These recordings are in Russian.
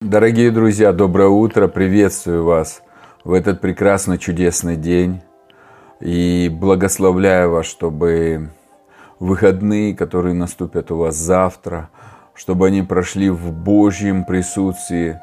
Дорогие друзья, доброе утро, приветствую вас в этот прекрасный чудесный день. И благословляю вас, чтобы выходные, которые наступят у вас завтра, чтобы они прошли в Божьем присутствии,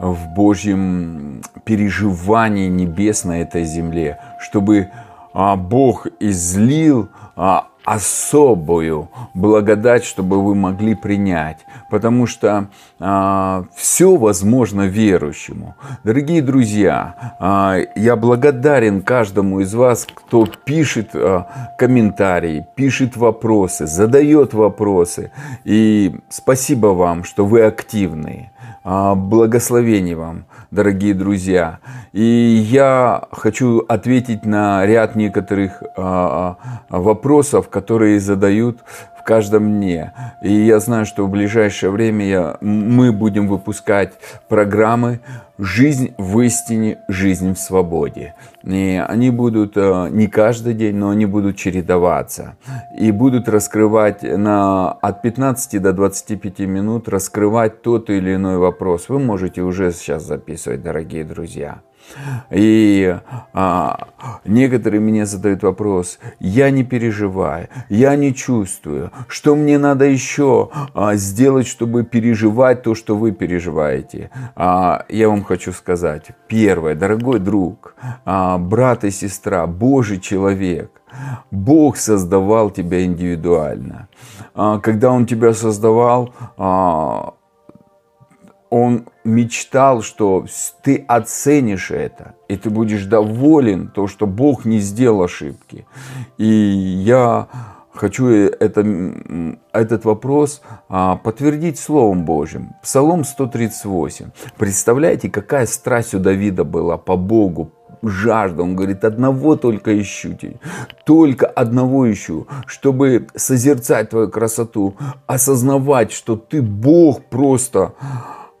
в Божьем переживании небес на этой земле, чтобы а, Бог излил а, особую благодать, чтобы вы могли принять, потому что а, все возможно верующему. Дорогие друзья, а, я благодарен каждому из вас, кто пишет а, комментарии, пишет вопросы, задает вопросы. И спасибо вам, что вы активные. А, благословений вам, дорогие друзья. И я хочу ответить на ряд некоторых а, а, вопросов, которые задают каждом дне. И я знаю, что в ближайшее время я, мы будем выпускать программы «Жизнь в истине, жизнь в свободе». И они будут э, не каждый день, но они будут чередоваться. И будут раскрывать на, от 15 до 25 минут, раскрывать тот или иной вопрос. Вы можете уже сейчас записывать, дорогие друзья. И а, некоторые мне задают вопрос, я не переживаю, я не чувствую, что мне надо еще а, сделать, чтобы переживать то, что вы переживаете. А, я вам хочу сказать, первое, дорогой друг, а, брат и сестра, Божий человек, Бог создавал тебя индивидуально. А, когда Он тебя создавал, а, он мечтал, что ты оценишь это, и ты будешь доволен, то, что Бог не сделал ошибки. И я хочу это, этот вопрос а, подтвердить Словом Божьим. Псалом 138. Представляете, какая страсть у Давида была по Богу, жажда. Он говорит, одного только ищу, только одного ищу, чтобы созерцать твою красоту, осознавать, что ты Бог просто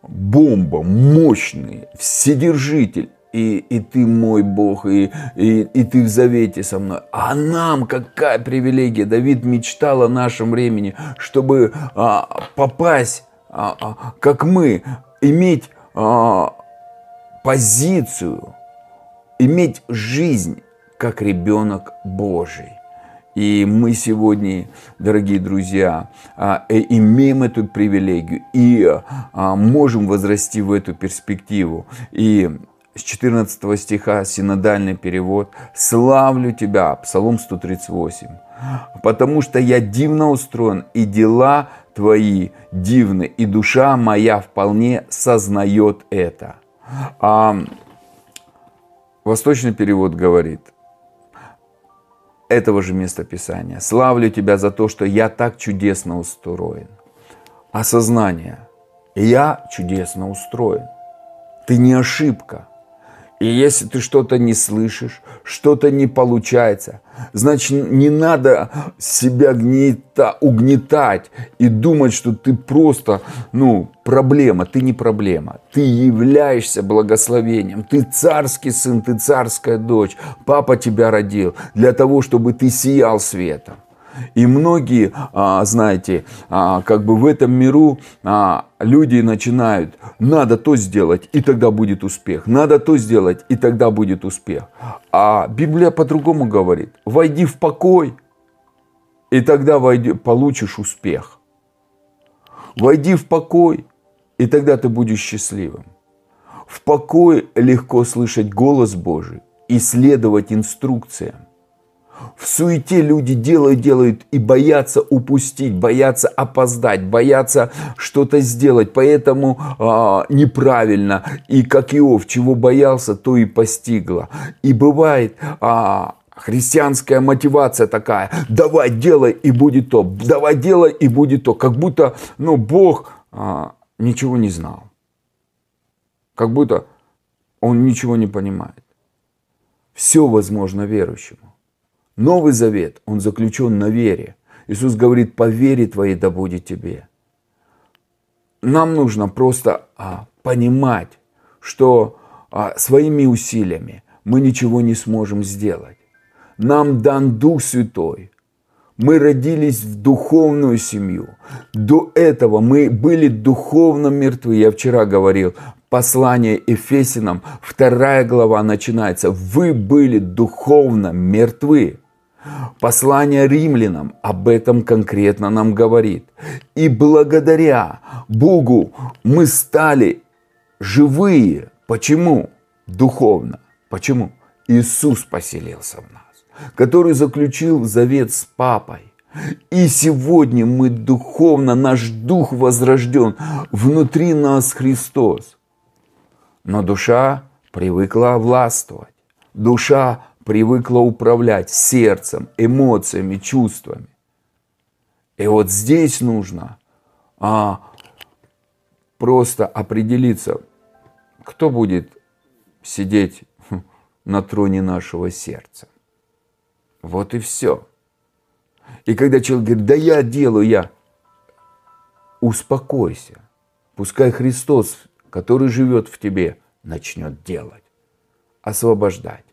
бомба, мощный, вседержитель. И, и ты мой Бог, и, и, и ты в завете со мной. А нам какая привилегия? Давид мечтал о нашем времени, чтобы а, попасть, а, а, как мы, иметь а, позицию, иметь жизнь, как ребенок Божий. И мы сегодня, дорогие друзья, а, э, имеем эту привилегию и а, можем возрасти в эту перспективу. И с 14 стиха синодальный перевод «Славлю Тебя» Псалом 138 «Потому что я дивно устроен, и дела Твои дивны, и душа моя вполне сознает это». А, восточный перевод говорит – этого же местописания. Славлю Тебя за то, что я так чудесно устроен. Осознание. Я чудесно устроен. Ты не ошибка. И если ты что-то не слышишь, что-то не получается, значит не надо себя гнита, угнетать и думать, что ты просто, ну, проблема. Ты не проблема. Ты являешься благословением. Ты царский сын, ты царская дочь. Папа тебя родил для того, чтобы ты сиял светом. И многие, а, знаете, а, как бы в этом миру а, люди начинают, надо то сделать, и тогда будет успех. Надо то сделать, и тогда будет успех. А Библия по-другому говорит. Войди в покой, и тогда войди, получишь успех. Войди в покой, и тогда ты будешь счастливым. В покое легко слышать голос Божий и следовать инструкциям. В суете люди делают, делают и боятся упустить, боятся опоздать, боятся что-то сделать, поэтому а, неправильно. И как Иов, чего боялся, то и постигло. И бывает, а, христианская мотивация такая, давай делай и будет то, давай делай и будет то, как будто, ну, Бог а, ничего не знал, как будто он ничего не понимает. Все возможно верующему. Новый завет, он заключен на вере. Иисус говорит, по вере твоей да будет тебе. Нам нужно просто а, понимать, что а, своими усилиями мы ничего не сможем сделать. Нам дан Дух Святой. Мы родились в духовную семью. До этого мы были духовно мертвы. Я вчера говорил, послание Ефесинам, вторая глава начинается. Вы были духовно мертвы. Послание римлянам об этом конкретно нам говорит. И благодаря Богу мы стали живые. Почему? Духовно. Почему? Иисус поселился в нас, который заключил завет с Папой. И сегодня мы духовно, наш дух возрожден, внутри нас Христос. Но душа привыкла властвовать. Душа привыкла управлять сердцем, эмоциями, чувствами. И вот здесь нужно а, просто определиться, кто будет сидеть на троне нашего сердца. Вот и все. И когда человек говорит, да я делаю, я, успокойся. Пускай Христос, который живет в тебе, начнет делать, освобождать,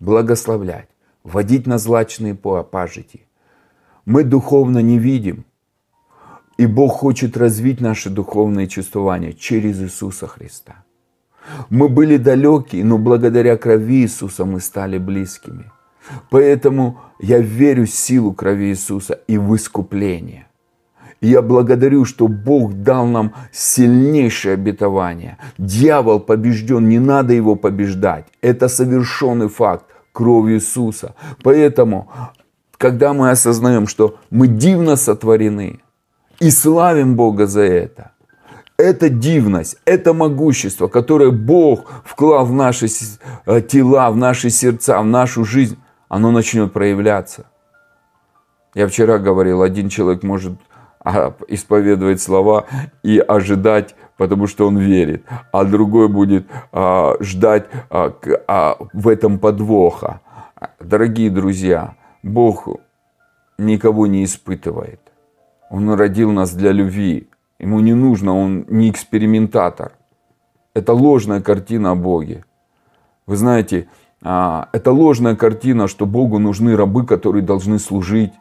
благословлять, водить на злачные пажити. Мы духовно не видим, и Бог хочет развить наше духовное чувствование через Иисуса Христа. Мы были далеки, но благодаря крови Иисуса мы стали близкими. Поэтому я верю в силу крови Иисуса и в искупление. Я благодарю, что Бог дал нам сильнейшее обетование. Дьявол побежден, не надо его побеждать. Это совершенный факт крови Иисуса. Поэтому, когда мы осознаем, что мы дивно сотворены, и славим Бога за это – это дивность, это могущество, которое Бог вклал в наши э, тела, в наши сердца, в нашу жизнь, оно начнет проявляться. Я вчера говорил, один человек может исповедовать слова и ожидать, потому что он верит, а другой будет а, ждать а, а, в этом подвоха. Дорогие друзья, Бог никого не испытывает. Он родил нас для любви. Ему не нужно, он не экспериментатор. Это ложная картина о Боге. Вы знаете, а, это ложная картина, что Богу нужны рабы, которые должны служить.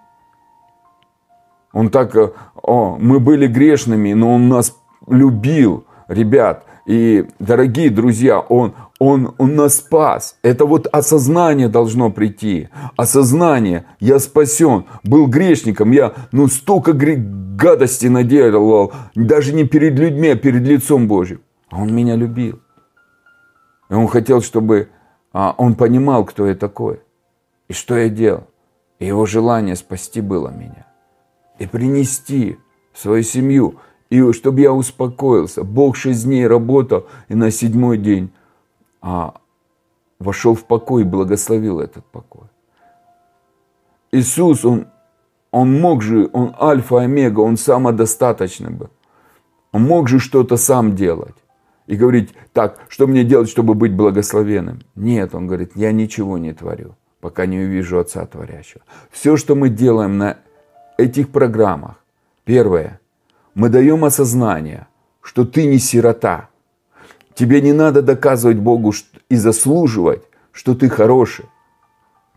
Он так, э, о, мы были грешными, но Он нас любил, ребят. И, дорогие друзья, Он, он, он нас спас. Это вот осознание должно прийти. Осознание, я спасен, был грешником, я ну столько гадости наделал, даже не перед людьми, а перед лицом Божьим. Он меня любил. И он хотел, чтобы а, он понимал, кто я такой. И что я делал. И его желание спасти было меня. И принести свою семью. И чтобы я успокоился. Бог шесть дней работал, и на седьмой день а вошел в покой и благословил этот покой. Иисус, Он, он мог же, Он альфа, омега, Он самодостаточный был. Он мог же что-то сам делать. И говорить, так, что мне делать, чтобы быть благословенным? Нет, он говорит, я ничего не творю, пока не увижу Отца Творящего. Все, что мы делаем на этих программах, первое, мы даем осознание, что ты не сирота, Тебе не надо доказывать Богу и заслуживать, что ты хороший.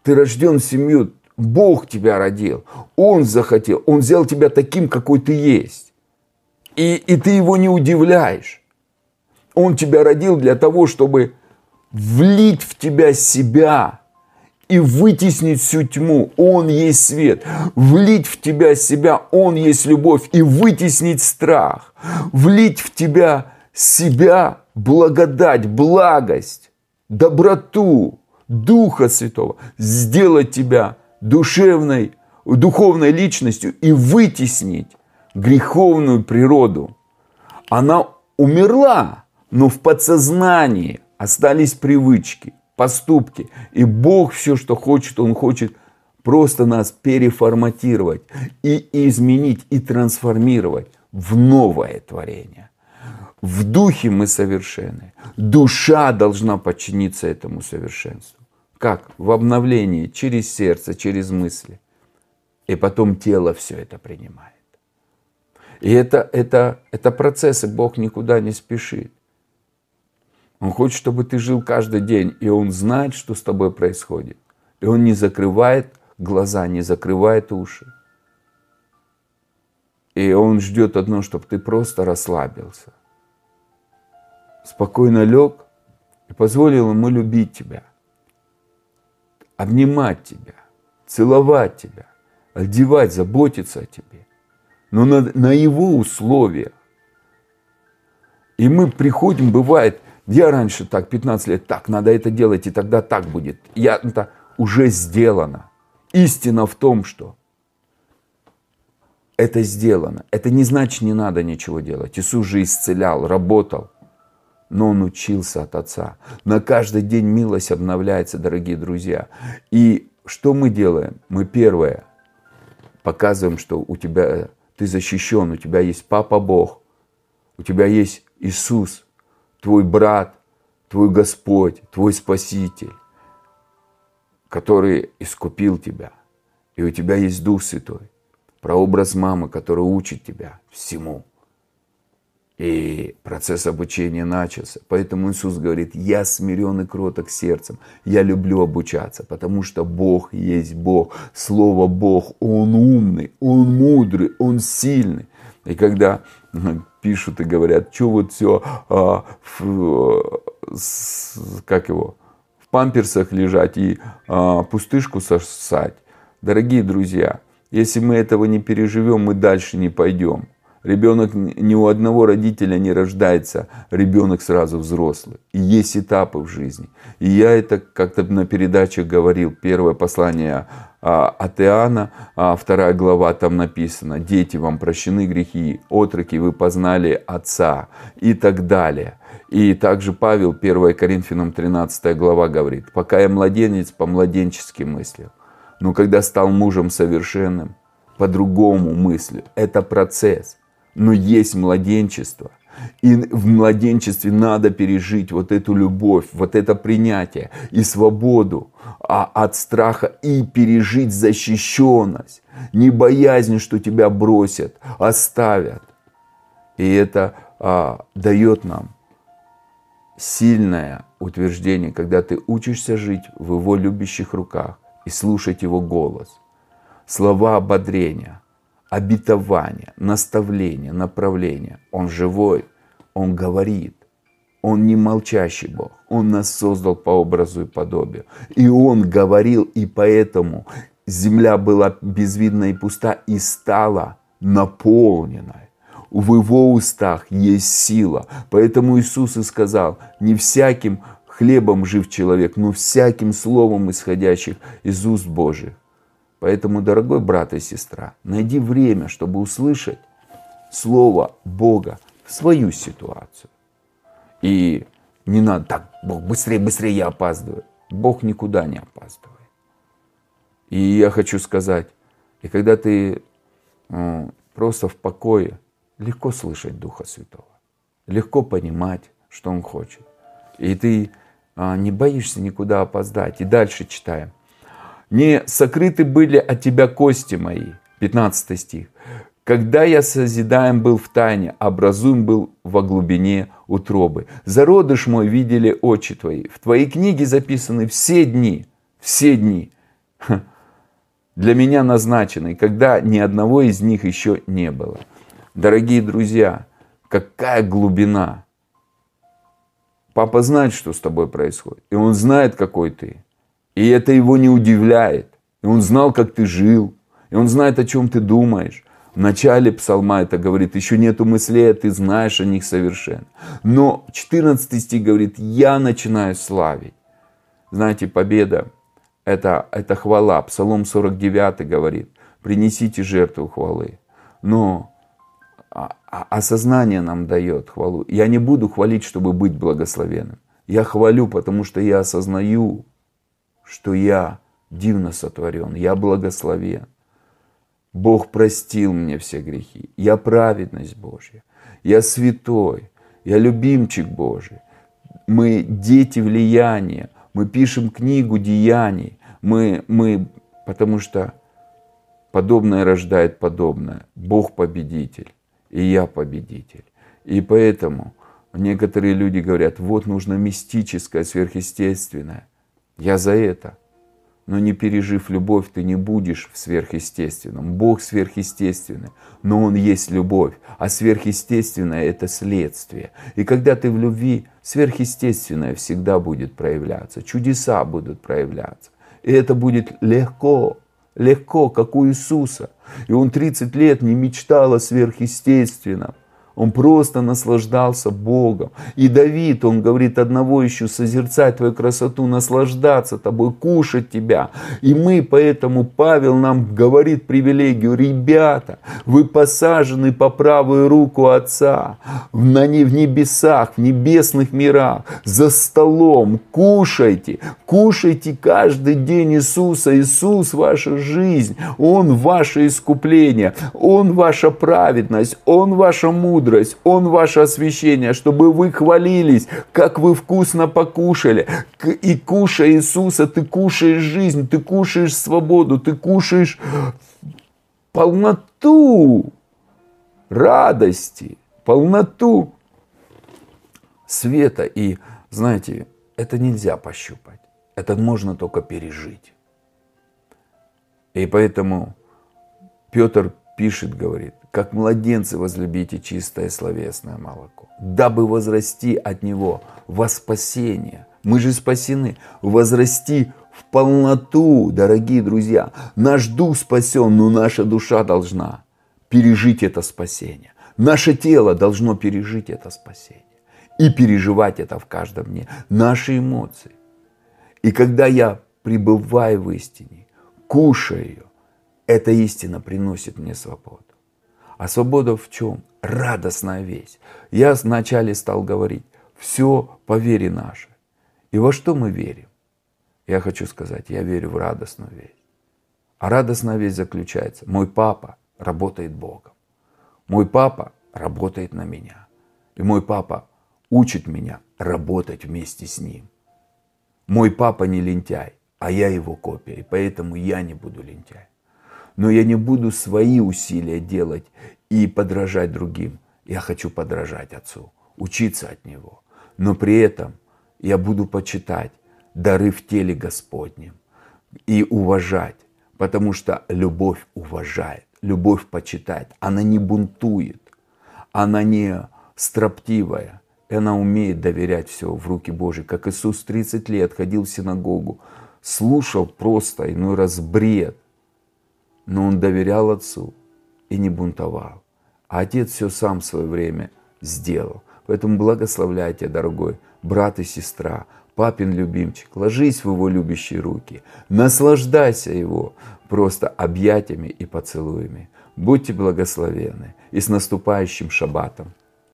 Ты рожден в семью, Бог тебя родил, Он захотел, Он взял тебя таким, какой ты есть. И, и ты его не удивляешь. Он тебя родил для того, чтобы влить в тебя себя и вытеснить всю тьму. Он есть свет. Влить в тебя себя, Он есть любовь и вытеснить страх. Влить в тебя себя благодать, благость, доброту Духа Святого, сделать тебя душевной, духовной личностью и вытеснить греховную природу. Она умерла, но в подсознании остались привычки, поступки. И Бог все, что хочет, Он хочет просто нас переформатировать и изменить, и трансформировать в новое творение. В духе мы совершенны. Душа должна подчиниться этому совершенству. Как? В обновлении, через сердце, через мысли. И потом тело все это принимает. И это, это, это процессы, Бог никуда не спешит. Он хочет, чтобы ты жил каждый день, и Он знает, что с тобой происходит. И Он не закрывает глаза, не закрывает уши. И Он ждет одно, чтобы ты просто расслабился. Спокойно лег и позволил Ему любить тебя, обнимать тебя, целовать тебя, одевать, заботиться о тебе. Но на, на Его условиях. И мы приходим, бывает, я раньше так, 15 лет, так, надо это делать, и тогда так будет. Я, это уже сделано. Истина в том, что это сделано. Это не значит, не надо ничего делать. Иисус же исцелял, работал, но Он учился от Отца. На каждый день милость обновляется, дорогие друзья. И что мы делаем? Мы первое, показываем, что у тебя, ты защищен, у тебя есть Папа Бог, у тебя есть Иисус, твой брат, твой Господь, твой Спаситель, который искупил тебя. И у тебя есть Дух Святой прообраз мамы, которая учит тебя всему. И процесс обучения начался. Поэтому Иисус говорит, я смирен и кроток сердцем. Я люблю обучаться, потому что Бог есть Бог. Слово Бог, Он умный, Он мудрый, Он сильный. И когда пишут и говорят, что вот все, а, в, с, как его, в памперсах лежать и а, пустышку сосать. Дорогие друзья, если мы этого не переживем, мы дальше не пойдем. Ребенок ни у одного родителя не рождается, ребенок сразу взрослый. И есть этапы в жизни. И я это как-то на передачах говорил. Первое послание а, от Иоанна, а вторая глава там написано, дети вам прощены грехи, отроки вы познали Отца и так далее. И также Павел, 1 Коринфянам 13 глава говорит, пока я младенец, по младенческим мыслям. Но когда стал мужем совершенным, по-другому мыслю. Это процесс. Но есть младенчество. И в младенчестве надо пережить вот эту любовь, вот это принятие и свободу а от страха и пережить защищенность, не боязнь, что тебя бросят, оставят. И это а, дает нам сильное утверждение, когда ты учишься жить в его любящих руках и слушать Его голос. Слова ободрения, обетования, наставления, направления. Он живой, Он говорит. Он не молчащий Бог. Он нас создал по образу и подобию. И Он говорил, и поэтому земля была безвидна и пуста, и стала наполненной. В Его устах есть сила. Поэтому Иисус и сказал, не всяким хлебом жив человек, но всяким словом, исходящих из уст Божьих. Поэтому, дорогой брат и сестра, найди время, чтобы услышать Слово Бога в свою ситуацию. И не надо так, Бог, быстрее, быстрее, я опаздываю. Бог никуда не опаздывает. И я хочу сказать, и когда ты э, просто в покое, легко слышать Духа Святого, легко понимать, что Он хочет. И ты а, не боишься никуда опоздать. И дальше читаем. Не сокрыты были от тебя кости мои. 15 стих. Когда я созидаем был в тайне, образуем был во глубине утробы. Зародыш мой видели очи твои. В твоей книге записаны все дни, все дни для меня назначены, когда ни одного из них еще не было. Дорогие друзья, какая глубина Папа знает, что с тобой происходит. И он знает, какой ты. И это его не удивляет. И он знал, как ты жил. И он знает, о чем ты думаешь. В начале псалма это говорит, еще нету мыслей, а ты знаешь о них совершенно. Но 14 стих говорит, я начинаю славить. Знаете, победа это, это хвала. Псалом 49 говорит, принесите жертву хвалы. Но а, а осознание нам дает хвалу. Я не буду хвалить, чтобы быть благословенным. Я хвалю, потому что я осознаю, что я дивно сотворен, я благословен. Бог простил мне все грехи. Я праведность Божья. Я святой. Я любимчик Божий. Мы дети влияния. Мы пишем книгу деяний. Мы, мы, потому что подобное рождает подобное. Бог победитель и я победитель. И поэтому некоторые люди говорят, вот нужно мистическое, сверхъестественное. Я за это. но не пережив любовь, ты не будешь в сверхъестественном. Бог сверхъестественный, но Он есть любовь, а сверхъестественное – это следствие. И когда ты в любви, сверхъестественное всегда будет проявляться, чудеса будут проявляться. И это будет легко, легко, как у Иисуса. И Он 30 лет не мечтал о сверхъестественном. Он просто наслаждался Богом. И Давид, он говорит, одного ищу созерцать твою красоту, наслаждаться тобой, кушать тебя. И мы поэтому, Павел нам говорит привилегию, ребята, вы посажены по правую руку Отца, на не в небесах, в небесных мирах, за столом, кушайте, кушайте каждый день Иисуса. Иисус ваша жизнь, Он ваше искупление, Он ваша праведность, Он ваша мудрость мудрость, Он ваше освящение, чтобы вы хвалились, как вы вкусно покушали. И кушая Иисуса, ты кушаешь жизнь, ты кушаешь свободу, ты кушаешь полноту радости, полноту света. И знаете, это нельзя пощупать. Это можно только пережить. И поэтому Петр пишет, говорит, как младенцы возлюбите чистое словесное молоко, дабы возрасти от него во спасение. Мы же спасены, возрасти в полноту, дорогие друзья. Наш дух спасен, но наша душа должна пережить это спасение. Наше тело должно пережить это спасение и переживать это в каждом дне. Наши эмоции. И когда я пребываю в истине, кушаю ее, эта истина приносит мне свободу. А свобода в чем? Радостная весть. Я вначале стал говорить, все по вере нашей. И во что мы верим? Я хочу сказать, я верю в радостную весть. А радостная весть заключается, мой папа работает Богом. Мой папа работает на меня. И мой папа учит меня работать вместе с ним. Мой папа не лентяй, а я его копия, и поэтому я не буду лентяй но я не буду свои усилия делать и подражать другим. Я хочу подражать Отцу, учиться от Него. Но при этом я буду почитать дары в теле Господнем и уважать, потому что любовь уважает, любовь почитает, она не бунтует, она не строптивая, она умеет доверять все в руки Божьи. Как Иисус 30 лет ходил в синагогу, слушал просто иной раз бред, но он доверял отцу и не бунтовал. А отец все сам в свое время сделал. Поэтому благословляйте, дорогой брат и сестра, папин любимчик, ложись в его любящие руки, наслаждайся его просто объятиями и поцелуями. Будьте благословенны и с наступающим шаббатом.